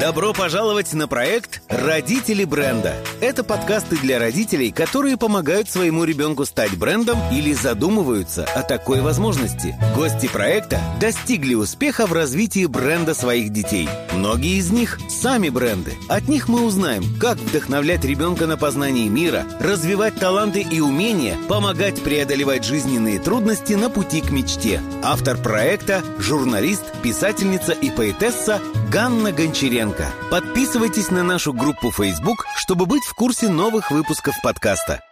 Добро пожаловать на проект «Родители бренда». Это подкасты для родителей, которые помогают своему ребенку стать брендом или задумываются о такой возможности. Гости проекта достигли успеха в развитии бренда своих детей. Многие из них – сами бренды. От них мы узнаем, как вдохновлять ребенка на познание мира, развивать таланты и умения, помогать преодолевать жизненные трудности на пути к мечте. Автор проекта – журналист, писательница и поэтесса Ганна Гончаренко. Подписывайтесь на нашу группу Facebook, чтобы быть в курсе новых выпусков подкаста.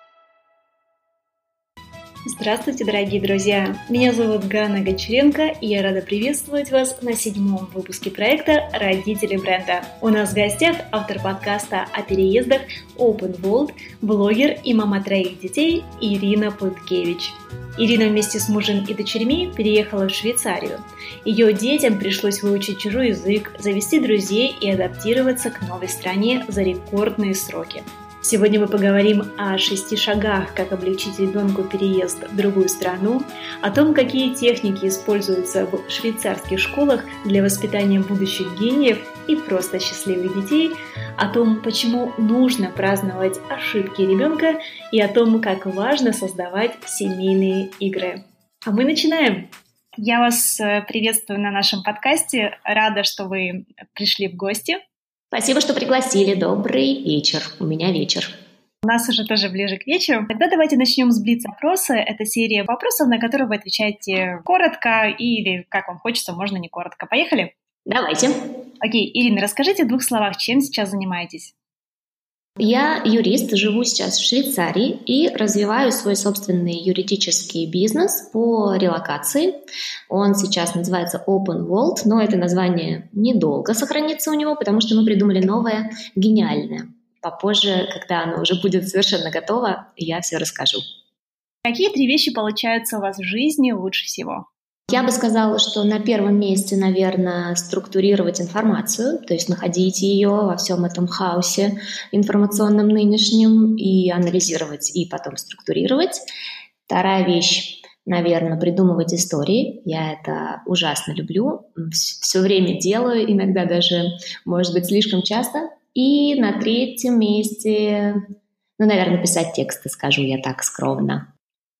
Здравствуйте, дорогие друзья! Меня зовут Ганна Гончаренко, и я рада приветствовать вас на седьмом выпуске проекта «Родители бренда». У нас в гостях автор подкаста о переездах Open World, блогер и мама троих детей Ирина Пыткевич. Ирина вместе с мужем и дочерьми переехала в Швейцарию. Ее детям пришлось выучить чужой язык, завести друзей и адаптироваться к новой стране за рекордные сроки. Сегодня мы поговорим о шести шагах, как облегчить ребенку переезд в другую страну, о том, какие техники используются в швейцарских школах для воспитания будущих гениев и просто счастливых детей, о том, почему нужно праздновать ошибки ребенка и о том, как важно создавать семейные игры. А мы начинаем! Я вас э, приветствую на нашем подкасте. Рада, что вы пришли в гости. Спасибо, что пригласили. Добрый вечер. У меня вечер. У нас уже тоже ближе к вечеру. Тогда давайте начнем с блиц-опроса. Это серия вопросов, на которые вы отвечаете коротко или, как вам хочется, можно не коротко. Поехали? Давайте. Окей, Ирина, расскажите в двух словах, чем сейчас занимаетесь? Я юрист, живу сейчас в Швейцарии и развиваю свой собственный юридический бизнес по релокации. Он сейчас называется Open World, но это название недолго сохранится у него, потому что мы придумали новое, гениальное. Попозже, когда оно уже будет совершенно готово, я все расскажу. Какие три вещи получаются у вас в жизни лучше всего? Я бы сказала, что на первом месте, наверное, структурировать информацию, то есть находить ее во всем этом хаосе информационном нынешнем и анализировать, и потом структурировать. Вторая вещь наверное, придумывать истории. Я это ужасно люблю. Все время делаю, иногда даже, может быть, слишком часто. И на третьем месте, ну, наверное, писать тексты, скажу я так скромно.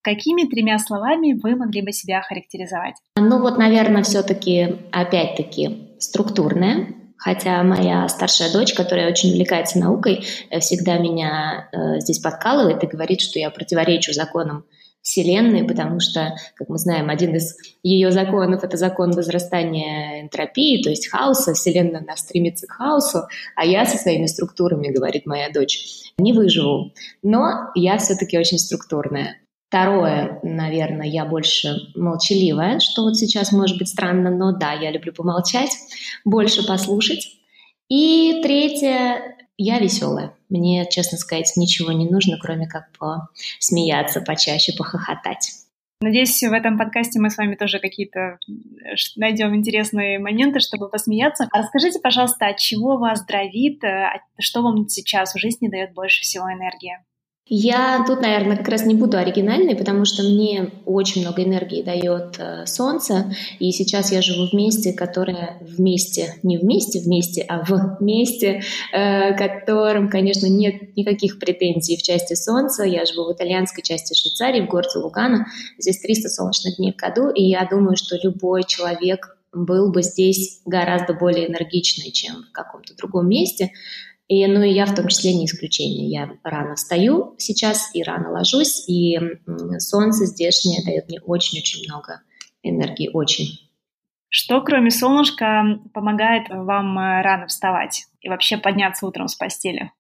Какими тремя словами вы могли бы себя характеризовать? Ну вот, наверное, все-таки, опять-таки, структурная. Хотя моя старшая дочь, которая очень увлекается наукой, э, всегда меня э, здесь подкалывает и говорит, что я противоречу законам Вселенной, потому что, как мы знаем, один из ее законов — это закон возрастания энтропии, то есть хаоса. Вселенная нас стремится к хаосу, а я со своими структурами, говорит моя дочь, не выживу. Но я все-таки очень структурная. Второе, наверное, я больше молчаливая, что вот сейчас может быть странно, но да, я люблю помолчать, больше послушать. И третье, я веселая. Мне, честно сказать, ничего не нужно, кроме как посмеяться почаще, похохотать. Надеюсь, в этом подкасте мы с вами тоже какие-то э, найдем интересные моменты, чтобы посмеяться. А расскажите, пожалуйста, от чего вас дровит, э, что вам сейчас в жизни дает больше всего энергии? Я тут, наверное, как раз не буду оригинальной, потому что мне очень много энергии дает э, солнце, и сейчас я живу в месте, которое вместе, не вместе, вместе, а в месте, э, которым, конечно, нет никаких претензий в части солнца. Я живу в итальянской части Швейцарии, в городе Лугана. Здесь 300 солнечных дней в году, и я думаю, что любой человек был бы здесь гораздо более энергичный, чем в каком-то другом месте. И, ну и я в том числе не исключение. Я рано встаю сейчас и рано ложусь, и солнце здешнее дает мне очень-очень много энергии, очень. Что, кроме солнышка, помогает вам э, рано вставать и вообще подняться утром с постели?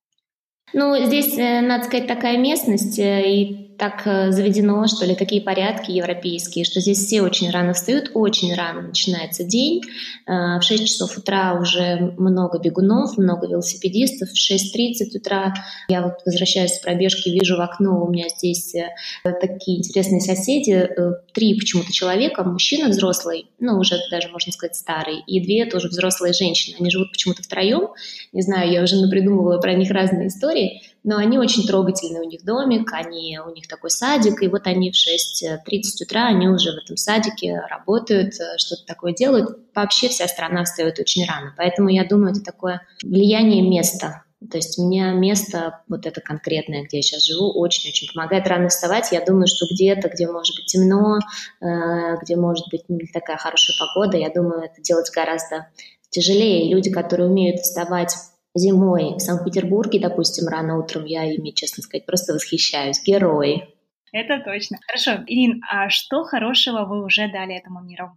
Ну, здесь, э, надо сказать, такая местность, э, и так э, заведено, что ли, такие порядки европейские, что здесь все очень рано встают, очень рано начинается день. В 6 часов утра уже много бегунов, много велосипедистов. В 6.30 утра я вот возвращаюсь с пробежки, вижу в окно, у меня здесь такие интересные соседи, три почему-то человека, мужчина взрослый, ну, уже даже, можно сказать, старый, и две тоже взрослые женщины. Они живут почему-то втроем, не знаю, я уже напридумывала про них разные истории, но они очень трогательные, у них домик, они, у них такой садик, и вот они в 6.30 утра, они уже в этом садике работают, э, что-то такое делают. Вообще вся страна встает очень рано, поэтому я думаю, это такое влияние места, то есть мне место, вот это конкретное, где я сейчас живу, очень-очень помогает рано вставать. Я думаю, что где-то, где может быть темно, э, где может быть не такая хорошая погода, я думаю, это делать гораздо тяжелее. Люди, которые умеют вставать зимой в Санкт-Петербурге, допустим, рано утром, я ими, честно сказать, просто восхищаюсь. Герои. Это точно. Хорошо. Ирин, а что хорошего вы уже дали этому миру?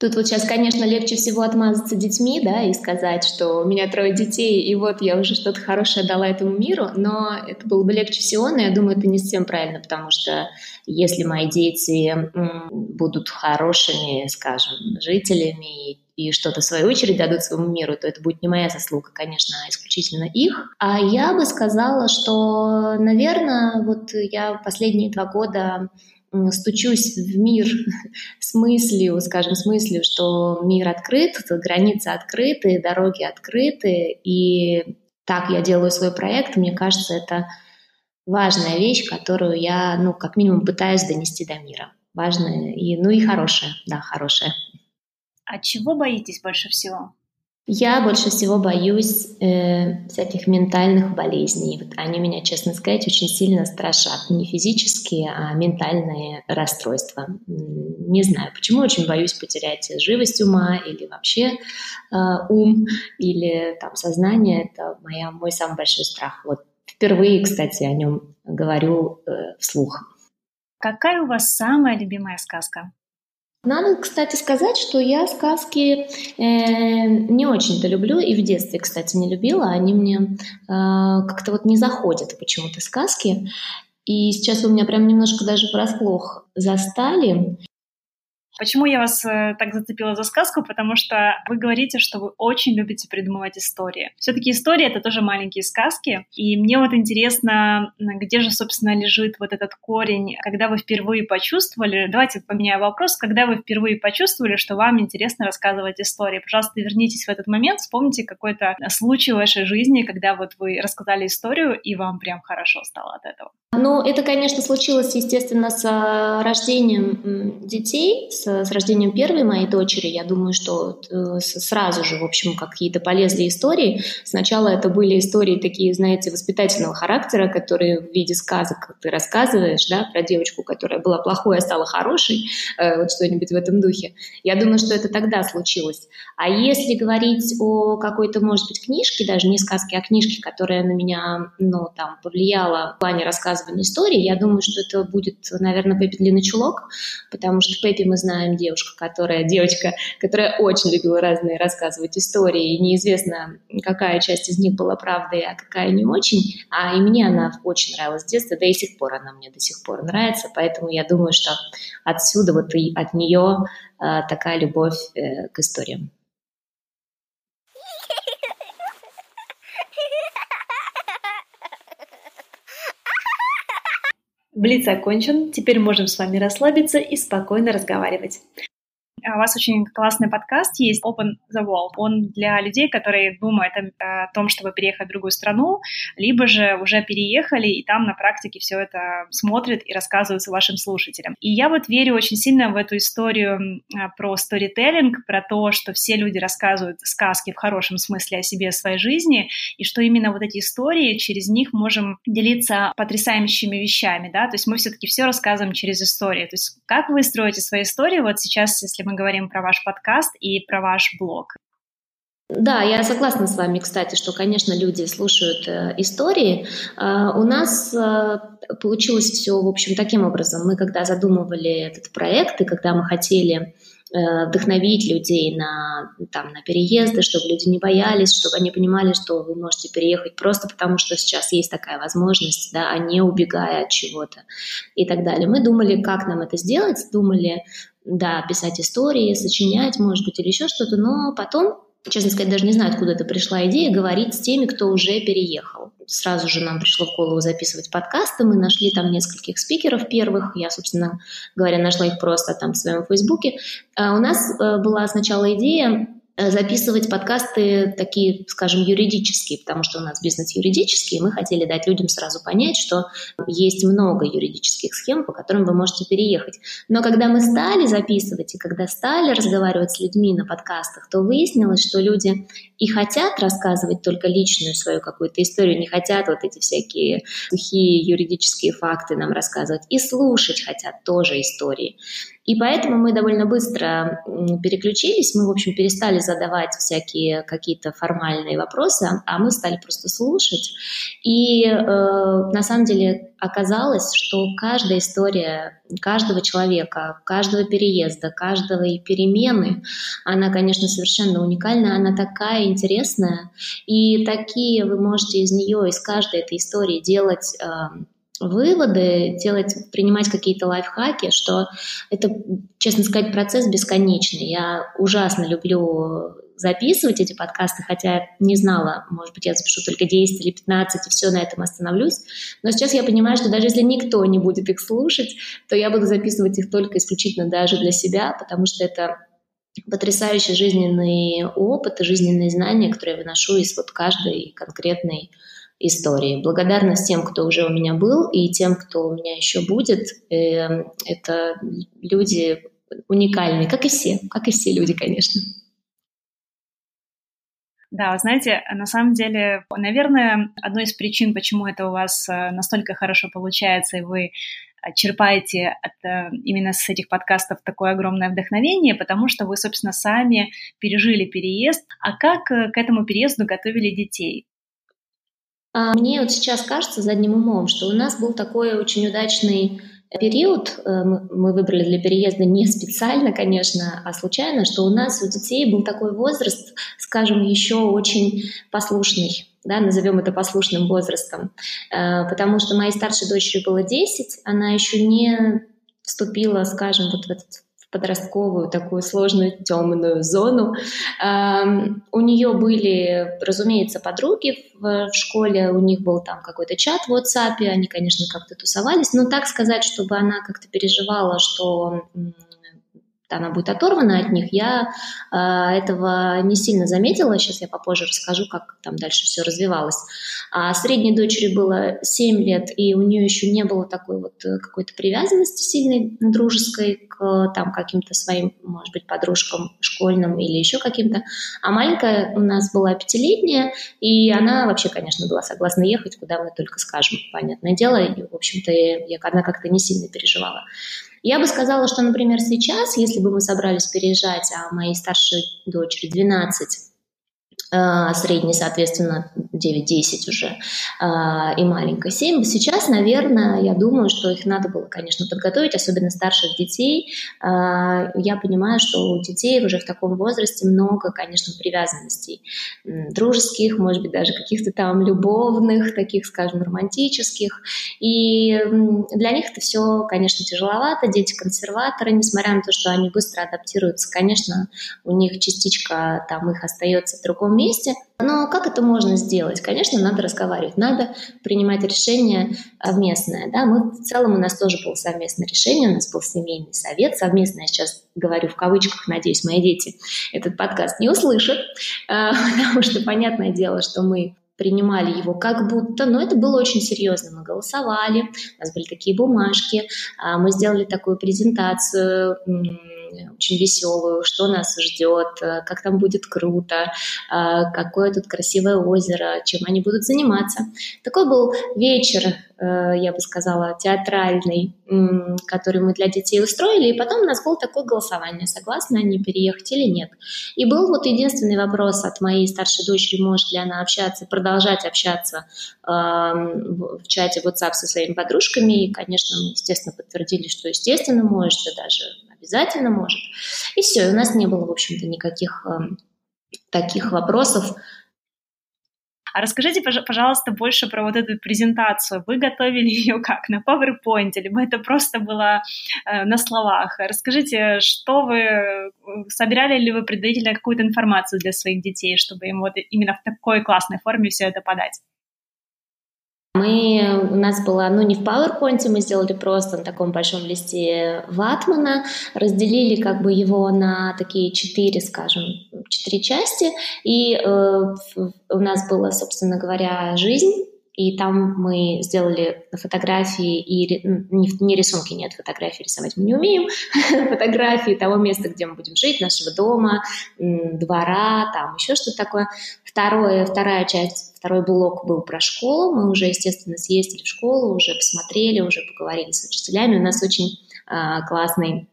Тут вот сейчас, конечно, легче всего отмазаться детьми, да, и сказать, что у меня трое детей, и вот я уже что-то хорошее дала этому миру, но это было бы легче всего, но я думаю, это не совсем правильно, потому что если мои дети будут хорошими, скажем, жителями и что-то в свою очередь дадут своему миру, то это будет не моя заслуга, конечно, а исключительно их. А я бы сказала, что, наверное, вот я последние два года стучусь в мир с мыслью, скажем, с мыслью, что мир открыт, границы открыты, дороги открыты, и так я делаю свой проект, мне кажется, это важная вещь, которую я, ну, как минимум пытаюсь донести до мира. Важная и, ну, и хорошая, да, хорошая. А чего боитесь больше всего? Я больше всего боюсь э, всяких ментальных болезней. Вот они меня, честно сказать, очень сильно страшат. Не физические, а ментальные расстройства. Не знаю, почему очень боюсь потерять живость ума или вообще э, ум или там сознание. Это моя, мой самый большой страх. Вот впервые, кстати, о нем говорю э, вслух. Какая у вас самая любимая сказка? Надо, кстати, сказать, что я сказки э, не очень-то люблю, и в детстве, кстати, не любила. Они мне э, как-то вот не заходят почему-то сказки. И сейчас вы меня прям немножко даже врасплох застали. Почему я вас э, так зацепила за сказку? Потому что вы говорите, что вы очень любите придумывать истории. Все-таки истории — это тоже маленькие сказки. И мне вот интересно, где же, собственно, лежит вот этот корень, когда вы впервые почувствовали... Давайте поменяю вопрос. Когда вы впервые почувствовали, что вам интересно рассказывать истории? Пожалуйста, вернитесь в этот момент, вспомните какой-то случай в вашей жизни, когда вот вы рассказали историю, и вам прям хорошо стало от этого. Ну, это, конечно, случилось, естественно, с э, рождением детей, с с, рождением первой моей дочери, я думаю, что э, сразу же, в общем, какие-то полезли истории. Сначала это были истории такие, знаете, воспитательного характера, которые в виде сказок ты рассказываешь, да, про девочку, которая была плохой, а стала хорошей, э, вот что-нибудь в этом духе. Я думаю, что это тогда случилось. А если говорить о какой-то, может быть, книжке, даже не сказке, а книжке, которая на меня, ну, там, повлияла в плане рассказывания истории, я думаю, что это будет, наверное, Пеппи Длинный Чулок, потому что Пеппи мы знаем девушка, которая, девочка, которая очень любила разные рассказывать истории, и неизвестно, какая часть из них была правдой, а какая не очень, а и мне она очень нравилась с детства, да и сих пор она мне до сих пор нравится, поэтому я думаю, что отсюда вот и от нее э, такая любовь э, к историям. Блиц окончен, теперь можем с вами расслабиться и спокойно разговаривать. А у вас очень классный подкаст есть Open the World. Он для людей, которые думают о, том, чтобы переехать в другую страну, либо же уже переехали и там на практике все это смотрят и рассказывают вашим слушателям. И я вот верю очень сильно в эту историю а, про сторителлинг, про то, что все люди рассказывают сказки в хорошем смысле о себе, о своей жизни, и что именно вот эти истории, через них можем делиться потрясающими вещами, да, то есть мы все-таки все рассказываем через истории. То есть как вы строите свои истории, вот сейчас, если мы говорим про ваш подкаст и про ваш блог. Да, я согласна с вами, кстати, что, конечно, люди слушают э, истории. Э, у нас э, получилось все, в общем, таким образом. Мы, когда задумывали этот проект и когда мы хотели э, вдохновить людей на, там, на переезды, чтобы люди не боялись, чтобы они понимали, что вы можете переехать просто потому, что сейчас есть такая возможность, да, а не убегая от чего-то и так далее. Мы думали, как нам это сделать, думали, да, писать истории, сочинять, может быть, или еще что-то, но потом, честно сказать, даже не знаю, откуда это пришла идея, говорить с теми, кто уже переехал. Сразу же нам пришло в голову записывать подкасты, мы нашли там нескольких спикеров первых, я, собственно говоря, нашла их просто там в своем фейсбуке. А у нас э, была сначала идея записывать подкасты такие, скажем, юридические, потому что у нас бизнес юридический, и мы хотели дать людям сразу понять, что есть много юридических схем, по которым вы можете переехать. Но когда мы стали записывать и когда стали разговаривать с людьми на подкастах, то выяснилось, что люди и хотят рассказывать только личную свою какую-то историю, не хотят вот эти всякие сухие юридические факты нам рассказывать, и слушать хотят тоже истории. И поэтому мы довольно быстро переключились, мы, в общем, перестали задавать всякие какие-то формальные вопросы, а мы стали просто слушать. И э, на самом деле оказалось, что каждая история каждого человека, каждого переезда, каждого и перемены, она, конечно, совершенно уникальна, она такая интересная, и такие вы можете из нее, из каждой этой истории делать э, выводы, делать, принимать какие-то лайфхаки, что это, честно сказать, процесс бесконечный. Я ужасно люблю записывать эти подкасты, хотя не знала, может быть, я запишу только 10 или 15, и все, на этом остановлюсь. Но сейчас я понимаю, что даже если никто не будет их слушать, то я буду записывать их только исключительно даже для себя, потому что это потрясающий жизненный опыт и жизненные знания, которые я выношу из вот каждой конкретной истории. Благодарность тем, кто уже у меня был, и тем, кто у меня еще будет. Эм, это люди уникальные, как и все, как и все люди, конечно. Да, знаете, на самом деле, наверное, одной из причин, почему это у вас э, настолько хорошо получается, и вы э, черпаете от, э, именно с этих подкастов такое огромное вдохновение, потому что вы, собственно, сами пережили переезд. А как к этому переезду готовили детей? А мне вот сейчас кажется задним умом, что у нас был такой очень удачный период, э, мы выбрали для переезда не специально, конечно, а случайно, что у нас у детей был такой возраст, скажем, еще очень послушный, да, назовем это послушным возрастом, э, потому что моей старшей дочери было 10, она еще не вступила, скажем, вот в этот подростковую такую сложную темную зону. У нее были, разумеется, подруги в, в школе, у них был там какой-то чат в WhatsApp, они, конечно, как-то тусовались, но так сказать, чтобы она как-то переживала, что она будет оторвана от них, я э, этого не сильно заметила. Сейчас я попозже расскажу, как там дальше все развивалось. А средней дочери было 7 лет, и у нее еще не было такой вот э, какой-то привязанности сильной дружеской к там каким-то своим, может быть, подружкам школьным или еще каким-то. А маленькая у нас была пятилетняя, и она вообще, конечно, была согласна ехать, куда мы только скажем, понятное дело. И, в общем-то, я, она как-то не сильно переживала. Я бы сказала, что, например, сейчас, если бы мы собрались переезжать, а моей старшей дочери 12, а, средний, соответственно, 9-10 уже, а, и маленькая 7. Сейчас, наверное, я думаю, что их надо было, конечно, подготовить, особенно старших детей. А, я понимаю, что у детей уже в таком возрасте много, конечно, привязанностей. Дружеских, может быть, даже каких-то там любовных, таких, скажем, романтических. И для них это все, конечно, тяжеловато. Дети консерваторы, несмотря на то, что они быстро адаптируются, конечно, у них частичка там их остается в другом месте. Но как это можно сделать? Конечно, надо разговаривать, надо принимать решение совместное. Да? Мы в целом у нас тоже было совместное решение, у нас был семейный совет совместное. Я сейчас говорю в кавычках, надеюсь, мои дети этот подкаст не услышат, а, потому что понятное дело, что мы принимали его как будто, но это было очень серьезно. Мы голосовали, у нас были такие бумажки, а, мы сделали такую презентацию, очень веселую, что нас ждет, э, как там будет круто, э, какое тут красивое озеро, чем они будут заниматься. Такой был вечер, э, я бы сказала, театральный, который мы для детей устроили, и потом у нас было такое голосование, согласны они переехать или нет. И был вот единственный вопрос от моей старшей дочери, может ли она общаться, продолжать общаться в чате WhatsApp со своими подружками, и, конечно, мы, естественно, подтвердили, что, естественно, может, и даже обязательно может. И все, у нас не было, в общем-то, никаких э, таких вопросов. А расскажите, пожалуйста, больше про вот эту презентацию. Вы готовили ее как? На PowerPoint? Либо это просто было э, на словах? Расскажите, что вы... Э, собирали ли вы предварительно какую-то информацию для своих детей, чтобы им вот именно в такой классной форме все это подать? Мы, у нас было, ну не в PowerPoint, мы сделали просто на таком большом листе ватмана, разделили как бы его на такие четыре, скажем, четыре части, и э, у нас была, собственно говоря, жизнь, и там мы сделали фотографии и не, рисунки, нет, фотографии рисовать мы не умеем, фотографии того места, где мы будем жить, нашего дома, двора, там еще что-то такое. Второе, вторая часть, второй блок был про школу. Мы уже, естественно, съездили в школу, уже посмотрели, уже поговорили с учителями. У нас очень э, классный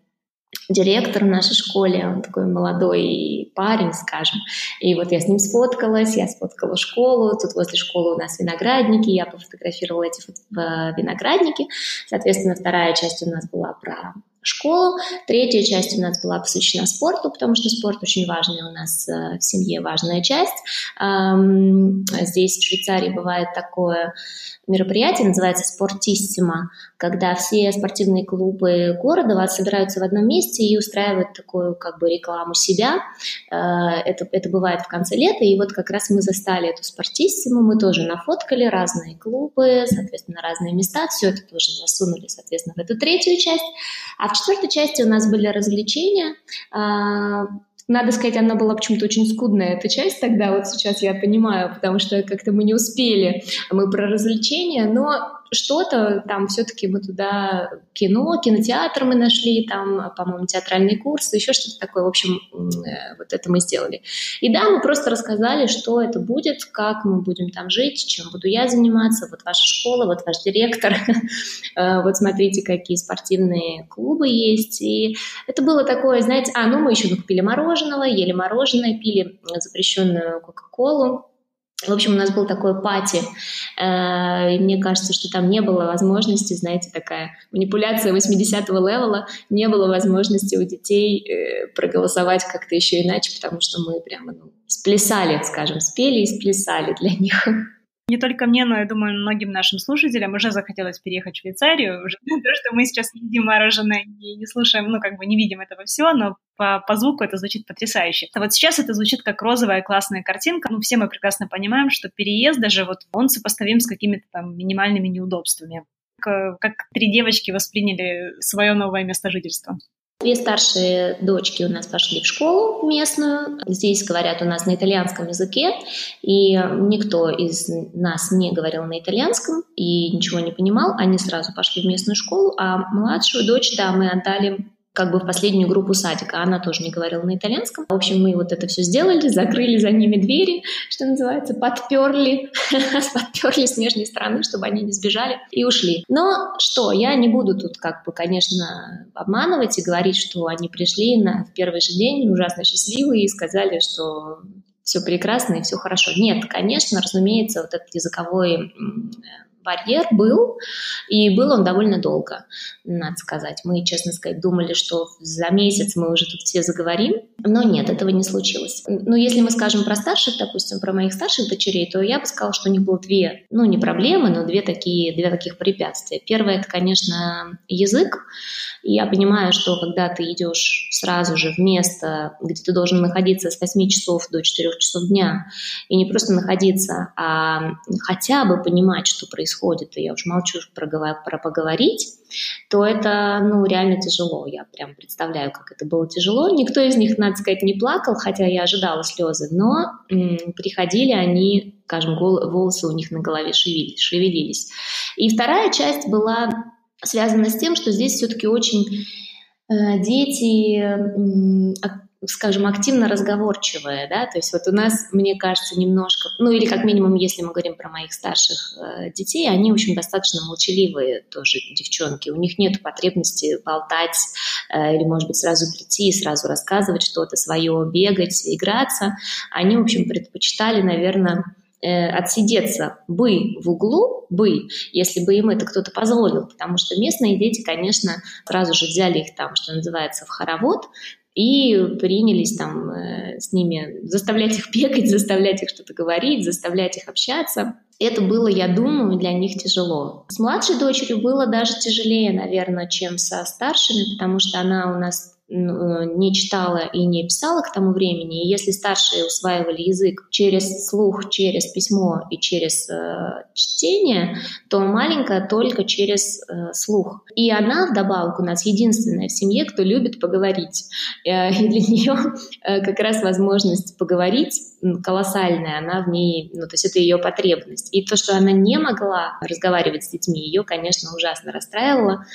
директор в нашей школе, он такой молодой парень, скажем. И вот я с ним сфоткалась, я сфоткала школу, тут возле школы у нас виноградники, я пофотографировала эти виноградники. Соответственно, вторая часть у нас была про школу. Третья часть у нас была посвящена спорту, потому что спорт очень важный у нас э, в семье, важная часть. Здесь в Швейцарии бывает такое мероприятие, называется «Спортиссимо», когда все спортивные клубы города собираются в одном месте и устраивают такую как бы рекламу себя. Э, это, это бывает в конце лета, и вот как раз мы застали эту «Спортиссимо», мы тоже нафоткали разные клубы, соответственно, разные места, все это тоже засунули, соответственно, в эту третью часть. А в четвертой части у нас были развлечения, а, надо сказать, она была почему-то очень скудная, эта часть тогда, вот сейчас я понимаю, потому что как-то мы не успели. Мы про развлечения, но что-то там все-таки мы туда кино, кинотеатр мы нашли, там, по-моему, театральный курс, еще что-то такое. В общем, э, вот это мы сделали. И да, мы просто рассказали, что это будет, как мы будем там жить, чем буду я заниматься, вот ваша школа, вот ваш директор, э, вот смотрите, какие спортивные клубы есть. И это было такое, знаете, а, ну мы еще купили мороженого, ели мороженое, пили запрещенную Кока-Колу, в общем, у нас был такой пати, э, и мне кажется, что там не было возможности, знаете, такая манипуляция 80-го левела, не было возможности у детей э, проголосовать как-то еще иначе, потому что мы прямо ну, сплясали, скажем, спели и сплясали для них. Не только мне, но, я думаю, многим нашим слушателям уже захотелось переехать в Швейцарию. Уже то, что мы сейчас едим мороженое и не слушаем, ну, как бы не видим этого всего, но по, по звуку это звучит потрясающе. А вот сейчас это звучит как розовая классная картинка. Ну, все мы прекрасно понимаем, что переезд даже вот он сопоставим с какими-то там минимальными неудобствами. Как, как три девочки восприняли свое новое место жительства? Две старшие дочки у нас пошли в школу местную. Здесь говорят у нас на итальянском языке, и никто из нас не говорил на итальянском и ничего не понимал. Они сразу пошли в местную школу, а младшую дочь, да, мы отдали как бы в последнюю группу садика. Она тоже не говорила на итальянском. В общем, мы вот это все сделали, закрыли за ними двери, что называется, подперли, подперли с внешней стороны, чтобы они не сбежали и ушли. Но что, я не буду тут как бы, конечно, обманывать и говорить, что они пришли на в первый же день ужасно счастливые и сказали, что все прекрасно и все хорошо. Нет, конечно, разумеется, вот этот языковой барьер был, и был он довольно долго, надо сказать. Мы, честно сказать, думали, что за месяц мы уже тут все заговорим, но нет, этого не случилось. Но если мы скажем про старших, допустим, про моих старших дочерей, то я бы сказала, что у них было две, ну, не проблемы, но две такие, две таких препятствия. Первое, это, конечно, язык. я понимаю, что когда ты идешь сразу же в место, где ты должен находиться с 8 часов до 4 часов дня, и не просто находиться, а хотя бы понимать, что происходит, происходит, и я уж молчу про, про поговорить, то это, ну, реально тяжело. Я прям представляю, как это было тяжело. Никто из них, надо сказать, не плакал, хотя я ожидала слезы, но м- приходили они, скажем, волосы у них на голове шевелились, шевелились. И вторая часть была связана с тем, что здесь все-таки очень э, дети скажем, активно разговорчивая, да, то есть вот у нас, мне кажется, немножко, ну или как минимум, если мы говорим про моих старших э, детей, они, в общем, достаточно молчаливые тоже девчонки, у них нет потребности болтать э, или, может быть, сразу прийти и сразу рассказывать что-то свое, бегать, играться. Они, в общем, предпочитали, наверное, э, отсидеться бы в углу, бы, если бы им это кто-то позволил, потому что местные дети, конечно, сразу же взяли их там, что называется, в хоровод, и принялись там э, с ними заставлять их бегать, заставлять их что-то говорить, заставлять их общаться. Это было, я думаю, для них тяжело. С младшей дочерью было даже тяжелее, наверное, чем со старшими, потому что она у нас не читала и не писала к тому времени. И если старшие усваивали язык через слух, через письмо и через э, чтение, то маленькая только через э, слух. И она вдобавок у нас единственная в семье, кто любит поговорить. Э, и для нее э, как раз возможность поговорить колоссальная, она в ней, ну, то есть это ее потребность. И то, что она не могла разговаривать с детьми, ее, конечно, ужасно расстраивало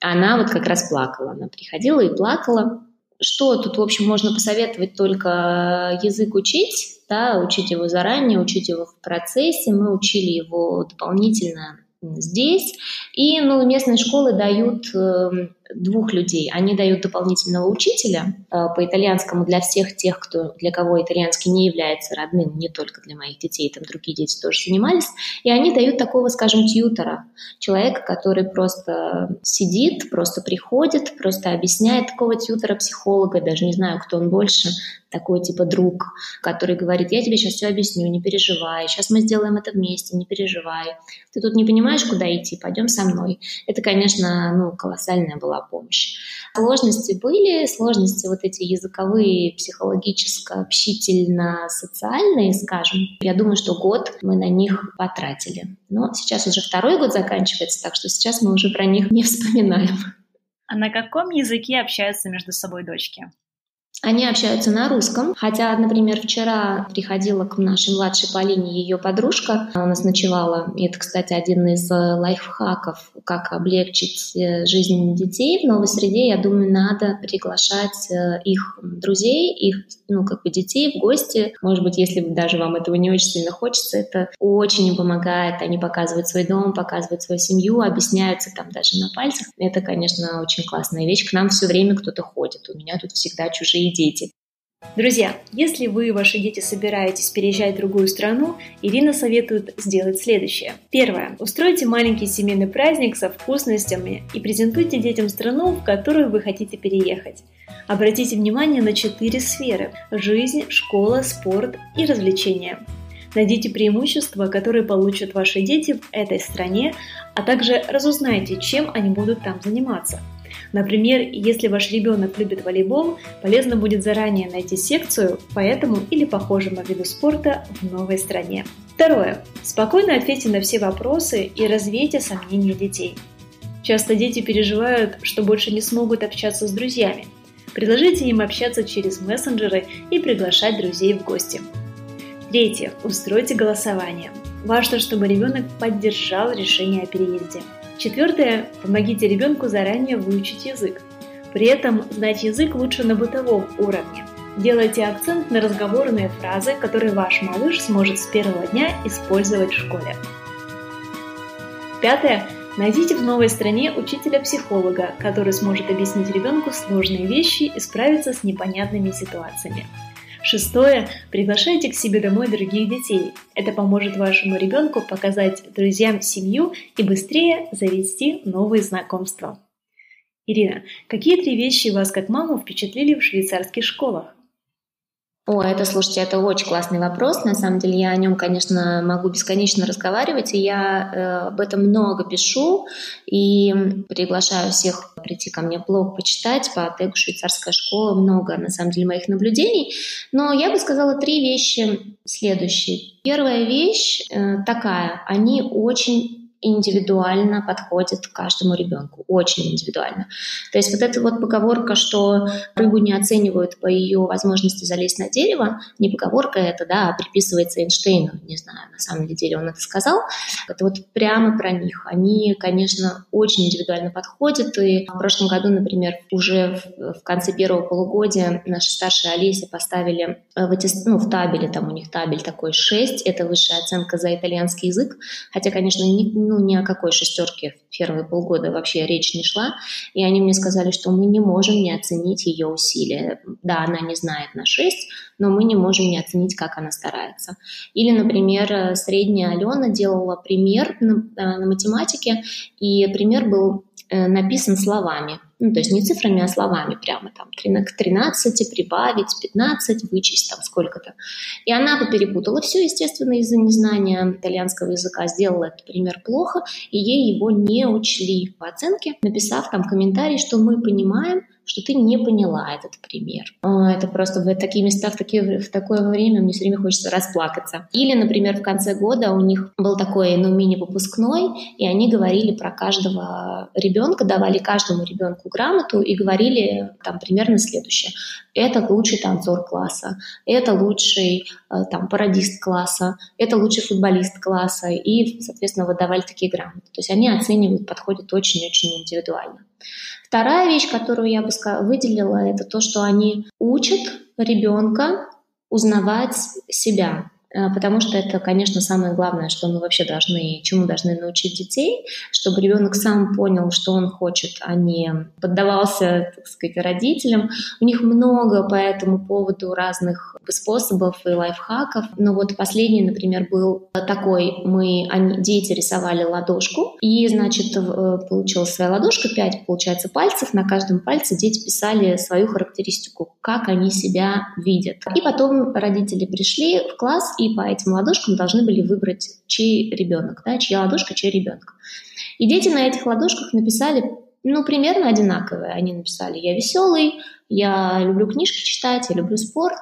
она вот как раз плакала. Она приходила и плакала. Что тут, в общем, можно посоветовать только язык учить, да, учить его заранее, учить его в процессе. Мы учили его дополнительно здесь. И ну, местные школы дают э, двух людей. Они дают дополнительного учителя э, по итальянскому для всех тех, кто, для кого итальянский не является родным, не только для моих детей, там другие дети тоже занимались. И они дают такого, скажем, тьютера, человека, который просто сидит, просто приходит, просто объясняет такого тьютера, психолога, даже не знаю, кто он больше, такой типа друг, который говорит, я тебе сейчас все объясню, не переживай, сейчас мы сделаем это вместе, не переживай. Ты тут не понимаешь, куда идти, пойдем со мной. Это, конечно, ну, колоссальная была помощь. Сложности были, сложности вот эти языковые, психологическо-общительно-социальные, скажем. Я думаю, что год мы на них потратили. Но сейчас уже второй год заканчивается, так что сейчас мы уже про них не вспоминаем. А на каком языке общаются между собой дочки? Они общаются на русском, хотя, например, вчера приходила к нашей младшей Полине ее подружка, она нас ночевала, и это, кстати, один из э, лайфхаков, как облегчить э, жизнь детей в новой среде, я думаю, надо приглашать э, их друзей, их, ну, как бы детей в гости, может быть, если даже вам этого не очень сильно хочется, это очень помогает, они показывают свой дом, показывают свою семью, объясняются там даже на пальцах, это, конечно, очень классная вещь, к нам все время кто-то ходит, у меня тут всегда чужие дети. Друзья, если вы и ваши дети собираетесь переезжать в другую страну, Ирина советует сделать следующее. Первое. Устройте маленький семейный праздник со вкусностями и презентуйте детям страну, в которую вы хотите переехать. Обратите внимание на четыре сферы – жизнь, школа, спорт и развлечения. Найдите преимущества, которые получат ваши дети в этой стране, а также разузнайте, чем они будут там заниматься – Например, если ваш ребенок любит волейбол, полезно будет заранее найти секцию по этому или похожему виду спорта в новой стране. Второе. Спокойно ответьте на все вопросы и развейте сомнения детей. Часто дети переживают, что больше не смогут общаться с друзьями. Предложите им общаться через мессенджеры и приглашать друзей в гости. Третье. Устройте голосование. Важно, чтобы ребенок поддержал решение о переезде. Четвертое. Помогите ребенку заранее выучить язык. При этом знать язык лучше на бытовом уровне. Делайте акцент на разговорные фразы, которые ваш малыш сможет с первого дня использовать в школе. Пятое. Найдите в новой стране учителя-психолога, который сможет объяснить ребенку сложные вещи и справиться с непонятными ситуациями. Шестое. Приглашайте к себе домой других детей. Это поможет вашему ребенку показать друзьям семью и быстрее завести новые знакомства. Ирина, какие три вещи вас как маму впечатлили в швейцарских школах? О, это, слушайте, это очень классный вопрос. На самом деле я о нем, конечно, могу бесконечно разговаривать, и я э, об этом много пишу, и приглашаю всех прийти ко мне в блог почитать по тегу «Швейцарская школа». Много, на самом деле, моих наблюдений. Но я бы сказала три вещи следующие. Первая вещь э, такая. Они очень индивидуально подходит каждому ребенку, очень индивидуально. То есть вот эта вот поговорка, что рыбу не оценивают по ее возможности залезть на дерево, не поговорка это, да, а приписывается Эйнштейну, не знаю, на самом деле он это сказал, это вот прямо про них. Они, конечно, очень индивидуально подходят, и в прошлом году, например, уже в, в конце первого полугодия наша старшая Олеся поставили в, эти, ну, в табеле, там у них табель такой 6, это высшая оценка за итальянский язык, хотя, конечно, не, ну, ни о какой шестерке в первые полгода вообще речь не шла, и они мне сказали, что мы не можем не оценить ее усилия. Да, она не знает на 6, но мы не можем не оценить, как она старается. Или, например, средняя Алена делала пример на, э, на математике, и пример был написан словами. Ну, то есть не цифрами, а словами прямо там к 13 прибавить, 15 вычесть там сколько-то. И она перепутала все, естественно, из-за незнания итальянского языка, сделала этот пример плохо, и ей его не учли в оценке, написав там комментарий, что мы понимаем, что ты не поняла этот пример. А, это просто в такие места, в, такие, в такое время мне все время хочется расплакаться. Или, например, в конце года у них был такой, ну, мини-выпускной, и они говорили про каждого ребенка, давали каждому ребенку грамоту и говорили там примерно следующее. Это лучший танцор класса, это лучший э, там пародист класса, это лучший футболист класса, и, соответственно, выдавали такие грамоты. То есть они оценивают, подходят очень-очень индивидуально. Вторая вещь, которую я бы выделила, это то, что они учат ребенка узнавать себя. Э, потому что это, конечно, самое главное, что мы вообще должны, чему должны научить детей, чтобы ребенок сам понял, что он хочет, а не поддавался, так сказать, родителям. У них много по этому поводу разных способов и лайфхаков. Но вот последний, например, был такой, мы, они, дети рисовали ладошку, и, значит, э, получилась своя ладошка, 5, получается, пальцев, на каждом пальце дети писали свою характеристику, как они себя видят. И потом родители пришли в класс и по этим ладошкам должны были выбрать, чей ребенок, да, чья ладошка, чей ребенок. И дети на этих ладошках написали, ну, примерно одинаковые. Они написали, я веселый, я люблю книжки читать, я люблю спорт,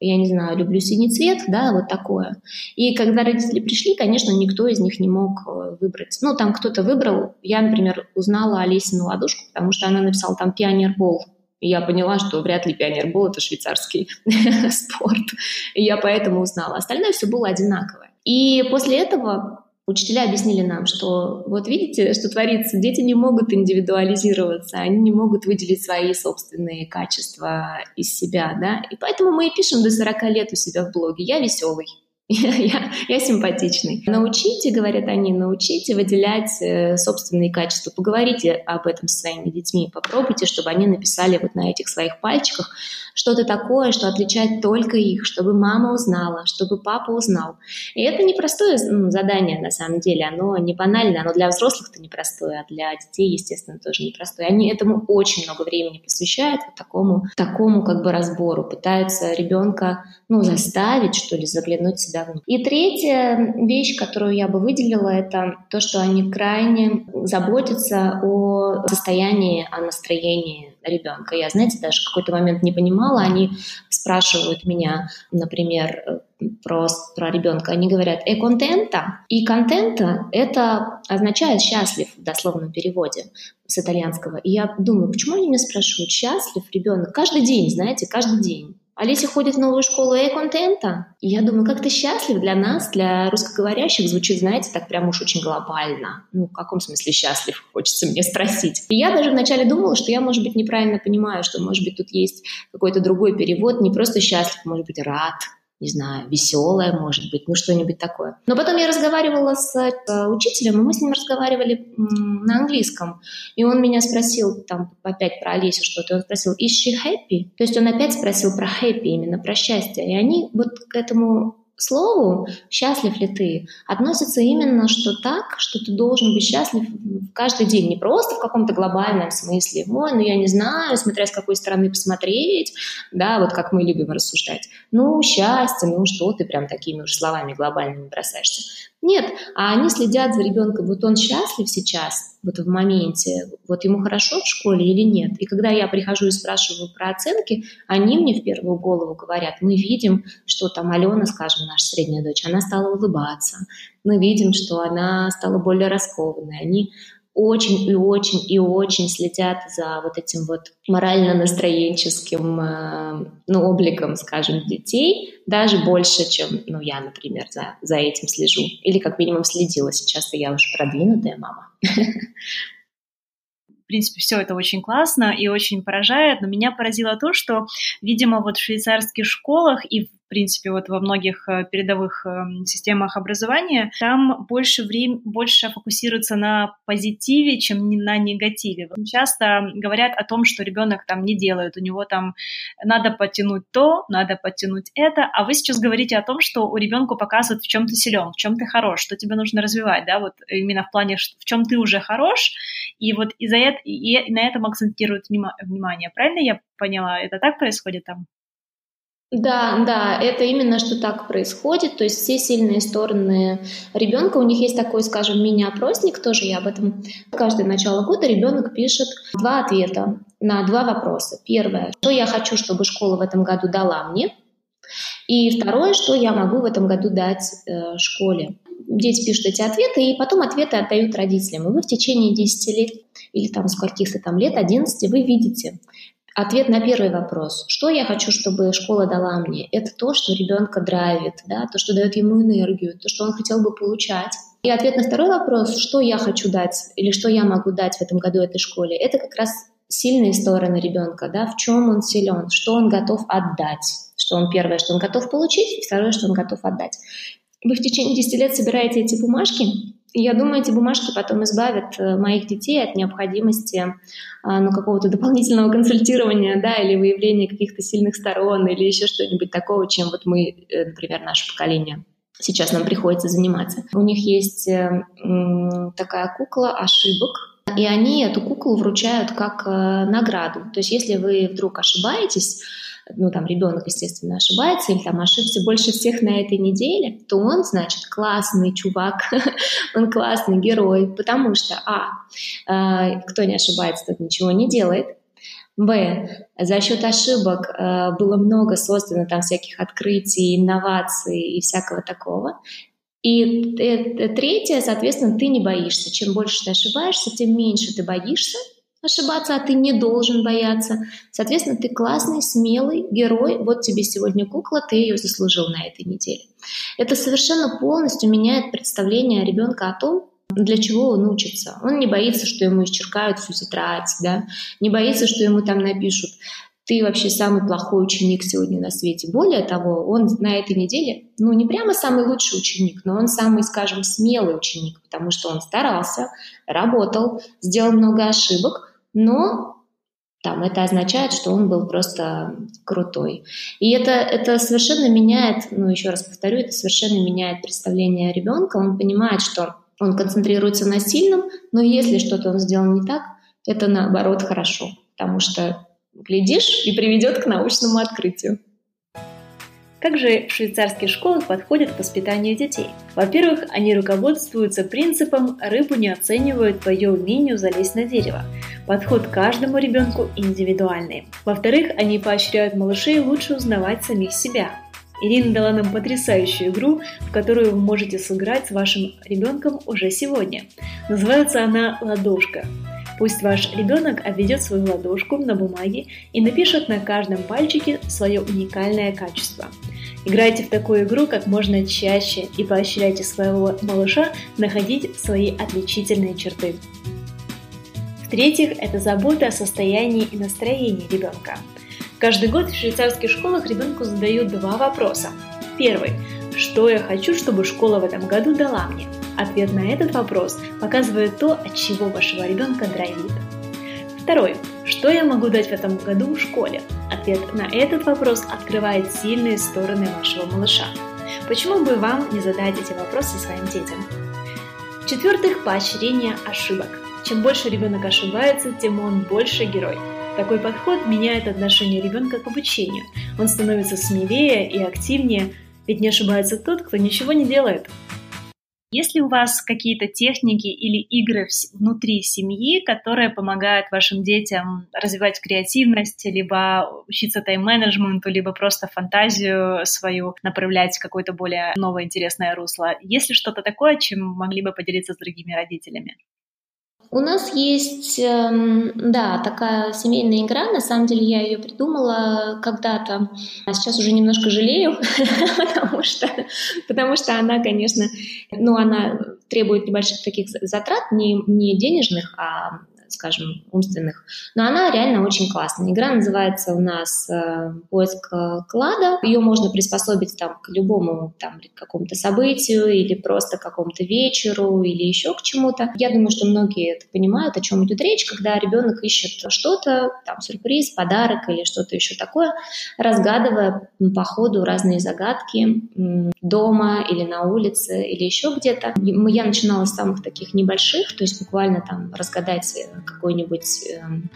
я не знаю, люблю синий цвет, да, вот такое. И когда родители пришли, конечно, никто из них не мог э, выбрать. Ну, там кто-то выбрал, я, например, узнала Олесину ладошку, потому что она написала там пионербол, и я поняла, что вряд ли пионербол — это швейцарский спорт. И я поэтому узнала. Остальное все было одинаковое. И после этого учителя объяснили нам, что вот видите, что творится, дети не могут индивидуализироваться, они не могут выделить свои собственные качества из себя, да, и поэтому мы и пишем до 40 лет у себя в блоге «Я веселый», я, я симпатичный. Научите, говорят они, научите выделять э, собственные качества. Поговорите об этом со своими детьми, попробуйте, чтобы они написали вот на этих своих пальчиках что-то такое, что отличает только их, чтобы мама узнала, чтобы папа узнал. И это непростое ну, задание на самом деле, оно не банальное, оно для взрослых-то непростое, а для детей, естественно, тоже непростое. Они этому очень много времени посвящают, вот такому, такому как бы разбору, пытаются ребенка ну, заставить, что ли, заглянуть себя внутрь. И третья вещь, которую я бы выделила, это то, что они крайне заботятся о состоянии, о настроении ребенка. Я, знаете, даже в какой-то момент не понимала, они спрашивают меня, например, про, про ребенка, они говорят «э контента». И контента — это означает «счастлив» в дословном переводе с итальянского. И я думаю, почему они меня спрашивают «счастлив ребенок?» Каждый день, знаете, каждый день. Олеся ходит в новую школу э-контента. И я думаю, как ты счастлив для нас, для русскоговорящих, звучит, знаете, так прям уж очень глобально. Ну, в каком смысле счастлив, хочется мне спросить. И я даже вначале думала, что я, может быть, неправильно понимаю, что, может быть, тут есть какой-то другой перевод, не просто счастлив, может быть, рад, не знаю, веселая, может быть, ну что-нибудь такое. Но потом я разговаривала с э, учителем, и мы с ним разговаривали на английском. И он меня спросил там опять про Олесю что-то. Он спросил, is she happy? То есть он опять спросил про happy, именно про счастье. И они вот к этому слову «счастлив ли ты» относится именно что так, что ты должен быть счастлив каждый день, не просто в каком-то глобальном смысле, ой, ну я не знаю, смотря с какой стороны посмотреть, да, вот как мы любим рассуждать, ну счастье, ну что ты прям такими уж словами глобальными бросаешься. Нет, а они следят за ребенком, вот он счастлив сейчас, вот в моменте, вот ему хорошо в школе или нет. И когда я прихожу и спрашиваю про оценки, они мне в первую голову говорят, мы видим, что там Алена, скажем, наша средняя дочь, она стала улыбаться, мы видим, что она стала более раскованной. Они очень и очень и очень следят за вот этим вот морально-настроенческим э, ну, обликом, скажем, детей, даже больше, чем ну, я, например, за, за этим слежу. Или как минимум следила. Сейчас я уже продвинутая мама. в принципе, все это очень классно и очень поражает, но меня поразило то, что, видимо, вот в швейцарских школах и в принципе, вот во многих э, передовых эм, системах образования, там больше времени, больше фокусируется на позитиве, чем на негативе. Часто говорят о том, что ребенок там не делает, у него там надо подтянуть то, надо подтянуть это, а вы сейчас говорите о том, что у ребенка показывают, в чем ты силен, в чем ты хорош, что тебе нужно развивать, да, вот именно в плане, в чем ты уже хорош, и вот из-за этого, и на этом акцентируют внимание. Правильно я поняла? Это так происходит там? Да, да, это именно что так происходит. То есть все сильные стороны ребенка, у них есть такой, скажем, мини-опросник, тоже я об этом. Каждое начало года ребенок пишет два ответа на два вопроса. Первое, что я хочу, чтобы школа в этом году дала мне. И второе, что я могу в этом году дать э, школе. Дети пишут эти ответы, и потом ответы отдают родителям. И вы в течение 10 лет или там с каких-то там лет, 11, вы видите, Ответ на первый вопрос. Что я хочу, чтобы школа дала мне? Это то, что ребенка драйвит, да, то, что дает ему энергию, то, что он хотел бы получать. И ответ на второй вопрос, что я хочу дать или что я могу дать в этом году этой школе, это как раз сильные стороны ребенка, да, в чем он силен, что он готов отдать. Что он первое, что он готов получить, и второе, что он готов отдать. Вы в течение 10 лет собираете эти бумажки, я думаю, эти бумажки потом избавят э, моих детей от необходимости а, ну, какого-то дополнительного консультирования, да, или выявления каких-то сильных сторон, или еще что-нибудь такого, чем вот мы, э, например, наше поколение сейчас нам приходится заниматься. У них есть э, такая кукла ошибок, и они эту куклу вручают как награду. То есть если вы вдруг ошибаетесь, ну, там, ребенок, естественно, ошибается, или там ошибся больше всех на этой неделе, то он, значит, классный чувак, он классный герой, потому что, а, э, кто не ошибается, тот ничего не делает, Б. За счет ошибок э, было много создано там всяких открытий, инноваций и всякого такого. И третье, соответственно, ты не боишься. Чем больше ты ошибаешься, тем меньше ты боишься, ошибаться, а ты не должен бояться. Соответственно, ты классный, смелый герой. Вот тебе сегодня кукла, ты ее заслужил на этой неделе. Это совершенно полностью меняет представление ребенка о том, для чего он учится. Он не боится, что ему исчеркают всю тетрадь, да? не боится, что ему там напишут ты вообще самый плохой ученик сегодня на свете. Более того, он на этой неделе, ну, не прямо самый лучший ученик, но он самый, скажем, смелый ученик, потому что он старался, работал, сделал много ошибок, но там, это означает, что он был просто крутой. И это, это совершенно меняет, ну еще раз повторю, это совершенно меняет представление ребенка. Он понимает, что он концентрируется на сильном, но если что-то он сделал не так, это наоборот хорошо, потому что глядишь и приведет к научному открытию. Как же в швейцарских школах подходят к воспитанию детей? Во-первых, они руководствуются принципом «рыбу не оценивают по ее умению залезть на дерево». Подход к каждому ребенку индивидуальный. Во-вторых, они поощряют малышей лучше узнавать самих себя. Ирина дала нам потрясающую игру, в которую вы можете сыграть с вашим ребенком уже сегодня. Называется она «Ладошка». Пусть ваш ребенок обведет свою ладошку на бумаге и напишет на каждом пальчике свое уникальное качество. Играйте в такую игру как можно чаще и поощряйте своего малыша находить свои отличительные черты. В-третьих, это забота о состоянии и настроении ребенка. Каждый год в швейцарских школах ребенку задают два вопроса. Первый. Что я хочу, чтобы школа в этом году дала мне? Ответ на этот вопрос показывает то, от чего вашего ребенка драйвит. Второй. Что я могу дать в этом году в школе? Ответ на этот вопрос открывает сильные стороны вашего малыша. Почему бы вам не задать эти вопросы своим детям? В-четвертых, поощрение ошибок. Чем больше ребенок ошибается, тем он больше герой. Такой подход меняет отношение ребенка к обучению. Он становится смелее и активнее, ведь не ошибается тот, кто ничего не делает. Есть ли у вас какие-то техники или игры внутри семьи, которые помогают вашим детям развивать креативность, либо учиться тайм-менеджменту, либо просто фантазию свою направлять в какое-то более новое интересное русло? Есть ли что-то такое, чем могли бы поделиться с другими родителями? У нас есть, эм, да, такая семейная игра. На самом деле я ее придумала когда-то, а сейчас уже немножко жалею, потому что, потому что она, конечно, ну, она требует небольших таких затрат, не, не денежных, а скажем, умственных. Но она реально очень классная. Игра называется у нас э, «Поиск э, клада». Ее можно приспособить там, к любому там, какому-то событию или просто к какому-то вечеру или еще к чему-то. Я думаю, что многие это понимают, о чем идет речь, когда ребенок ищет что-то, там, сюрприз, подарок или что-то еще такое, разгадывая по ходу разные загадки дома или на улице или еще где-то. Я начинала с самых таких небольших, то есть буквально там разгадать э, какой-нибудь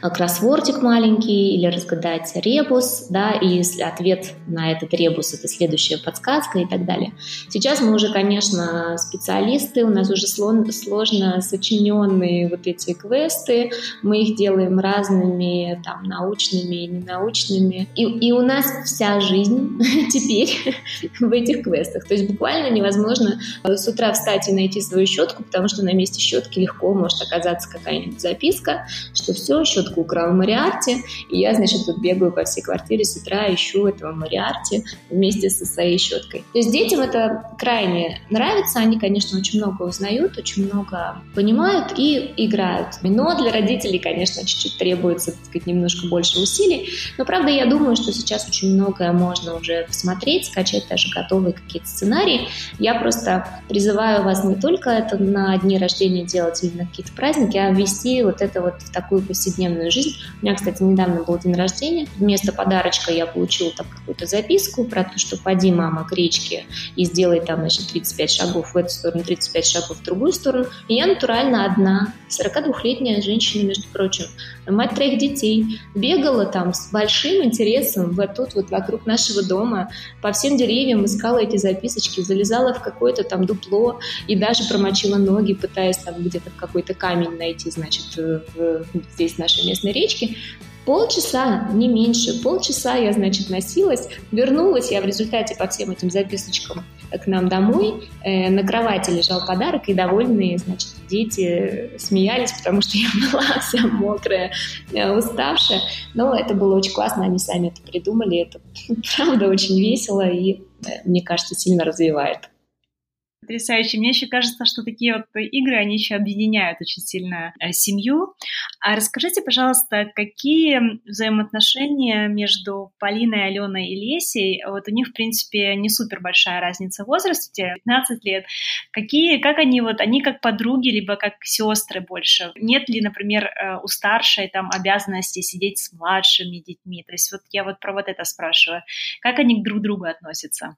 э, кроссвордик маленький или разгадать ребус, да, и ответ на этот ребус — это следующая подсказка и так далее. Сейчас мы уже, конечно, специалисты, у нас уже сложно сочиненные вот эти квесты, мы их делаем разными, там, научными и ненаучными, и, и у нас вся жизнь теперь в этих квестах, то есть буквально невозможно э, с утра встать и найти свою щетку, потому что на месте щетки легко может оказаться какая-нибудь записка, что все, щетку украл Мариарти, и я, значит, тут бегаю по всей квартире с утра, ищу этого Мариарти вместе со своей щеткой. То есть детям это крайне нравится, они, конечно, очень много узнают, очень много понимают и играют. Но для родителей, конечно, чуть-чуть требуется, так сказать, немножко больше усилий. Но, правда, я думаю, что сейчас очень многое можно уже посмотреть, скачать даже готовые какие-то сценарии. Я просто призываю вас не только это на дни рождения делать или на какие-то праздники, а ввести вот это вот в такую повседневную жизнь. У меня, кстати, недавно был день рождения. Вместо подарочка я получила там какую-то записку про то, что поди, мама, к речке и сделай там, значит, 35 шагов в эту сторону, 35 шагов в другую сторону. И я натурально одна, 42-летняя женщина, между прочим, мать троих детей, бегала там с большим интересом вот тут вот вокруг нашего дома, по всем деревьям искала эти записочки, залезала в какое-то там дупло и даже промочила ноги, пытаясь там где-то какой-то камень найти, значит, в, здесь в нашей местной речке. Полчаса, не меньше, полчаса я, значит, носилась, вернулась. Я в результате по всем этим записочкам к нам домой, э, на кровати лежал подарок, и довольные, значит, дети смеялись, потому что я была вся мокрая, э, уставшая, но это было очень классно, они сами это придумали, это правда очень весело и, э, мне кажется, сильно развивает потрясающе. Мне еще кажется, что такие вот игры, они еще объединяют очень сильно э, семью. А расскажите, пожалуйста, какие взаимоотношения между Полиной, Аленой и Лесей? Вот у них, в принципе, не супер большая разница в возрасте, 15 лет. Какие, как они вот, они как подруги, либо как сестры больше? Нет ли, например, э, у старшей там обязанности сидеть с младшими детьми? То есть вот я вот про вот это спрашиваю. Как они друг к другу относятся?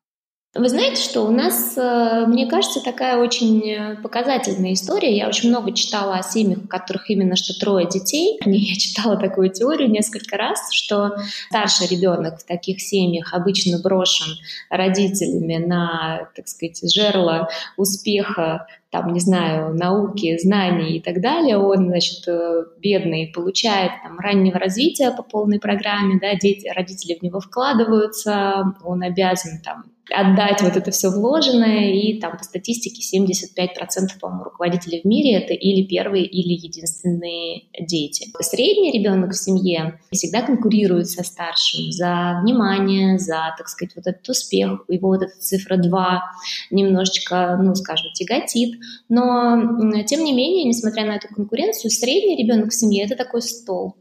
Вы знаете, что у нас, э, мне кажется, такая очень э, показательная история. Я очень много читала о семьях, у которых именно что трое детей. Я читала такую теорию несколько раз, что старший ребенок в таких семьях обычно брошен родителями на, так сказать, жерло успеха там, не знаю, науки, знаний и так далее, он, значит, э, бедный, получает там раннего развития по полной программе, да, дети, родители в него вкладываются, он обязан там отдать вот это все вложенное, и там по статистике 75%, по-моему, руководителей в мире это или первые, или единственные дети. Средний ребенок в семье всегда конкурирует со старшим за внимание, за, так сказать, вот этот успех, его вот эта цифра 2 немножечко, ну, скажем, тяготит, но, тем не менее, несмотря на эту конкуренцию, средний ребенок в семье – это такой столб.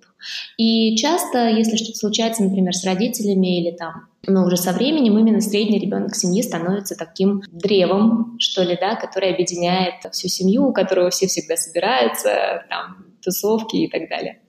И часто, если что-то случается, например, с родителями или там, но уже со временем именно средний ребенок семьи становится таким древом, что ли, да, который объединяет всю семью, у которого все всегда собираются, там, тусовки и так далее.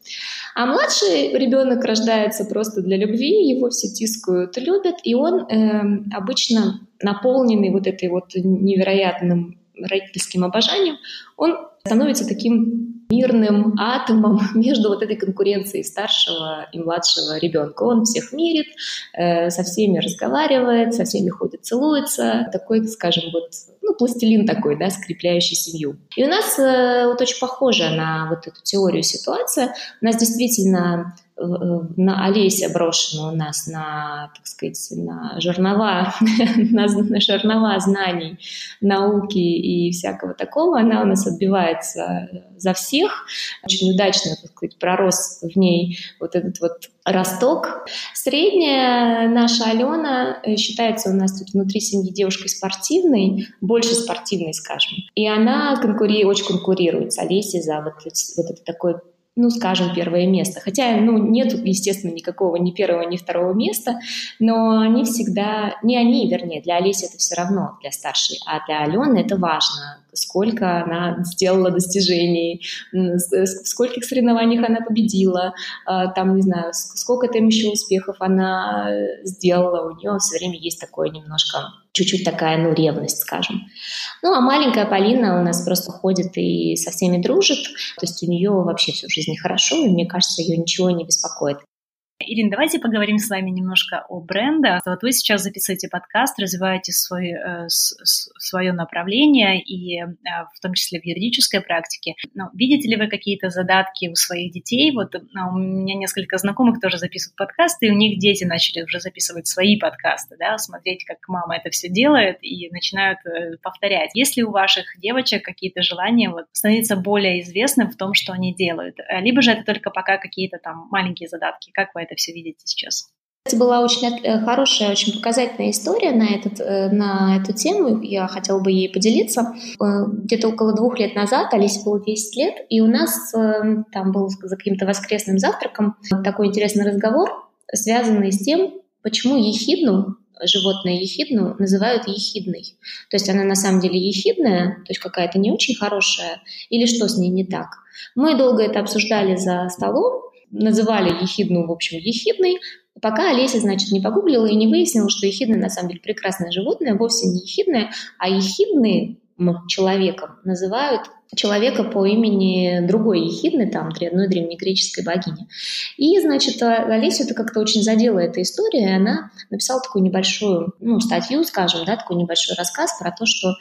А младший ребенок рождается просто для любви, его все тискают, любят, и он э, обычно наполненный вот этой вот невероятным родительским обожанием, он становится таким мирным атомом между вот этой конкуренцией старшего и младшего ребенка. Он всех мирит, э, со всеми разговаривает, со всеми ходит, целуется. Такой, скажем, вот ну, пластилин такой, да, скрепляющий семью. И у нас э, вот очень похоже на вот эту теорию ситуация. У нас действительно на Олеся брошена у нас на, так сказать, на жернова, на, на жернова знаний, науки и всякого такого. Она у нас отбивается за всех. Очень удачно, так сказать, пророс в ней вот этот вот росток. Средняя наша Алена э, считается у нас тут внутри семьи девушкой спортивной, больше спортивной, скажем. И она конкури... очень конкурирует с Олесей за вот, вот это такое ну, скажем, первое место. Хотя, ну, нет, естественно, никакого ни первого, ни второго места, но они всегда, не они, вернее, для Олеси это все равно, для старшей, а для Алены это важно сколько она сделала достижений, в скольких соревнованиях она победила, а, там, не знаю, сколько там еще успехов она сделала. У нее все время есть такое немножко, чуть-чуть такая, ну, ревность, скажем. Ну, а маленькая Полина у нас просто ходит и со всеми дружит, то есть у нее вообще всю жизнь хорошо, и мне кажется, ее ничего не беспокоит. Ирина, давайте поговорим с вами немножко о брендах. Вот вы сейчас записываете подкаст, развиваете свой, э, свое направление, и э, в том числе в юридической практике. Но видите ли вы какие-то задатки у своих детей? Вот э, у меня несколько знакомых тоже записывают подкасты, и у них дети начали уже записывать свои подкасты, да, смотреть, как мама это все делает, и начинают э, повторять. Есть ли у ваших девочек какие-то желания вот, становиться более известным в том, что они делают? Либо же это только пока какие-то там маленькие задатки? Как вы это все видите сейчас? Это была очень э, хорошая, очень показательная история на, этот, э, на эту тему. Я хотела бы ей поделиться. Э, где-то около двух лет назад, Алисе было 10 лет, и у нас там был за каким-то воскресным завтраком такой интересный разговор, связанный с тем, почему ехидну, животное ехидну, называют ехидной. То есть она на самом деле ехидная, то есть какая-то не очень хорошая, или что с ней не так. Мы долго это обсуждали за столом, называли ехидну, в общем, ехидной, пока Олеся, значит, не погуглила и не выяснила, что ехидна на самом деле прекрасное животное, вовсе не ехидное, а ехидные человеком называют человека по имени другой ехидны, там, одной древнегреческой богини. И, значит, Олесю это как-то очень задела эта история, и она написала такую небольшую, ну, статью, скажем, да, такой небольшой рассказ про то, что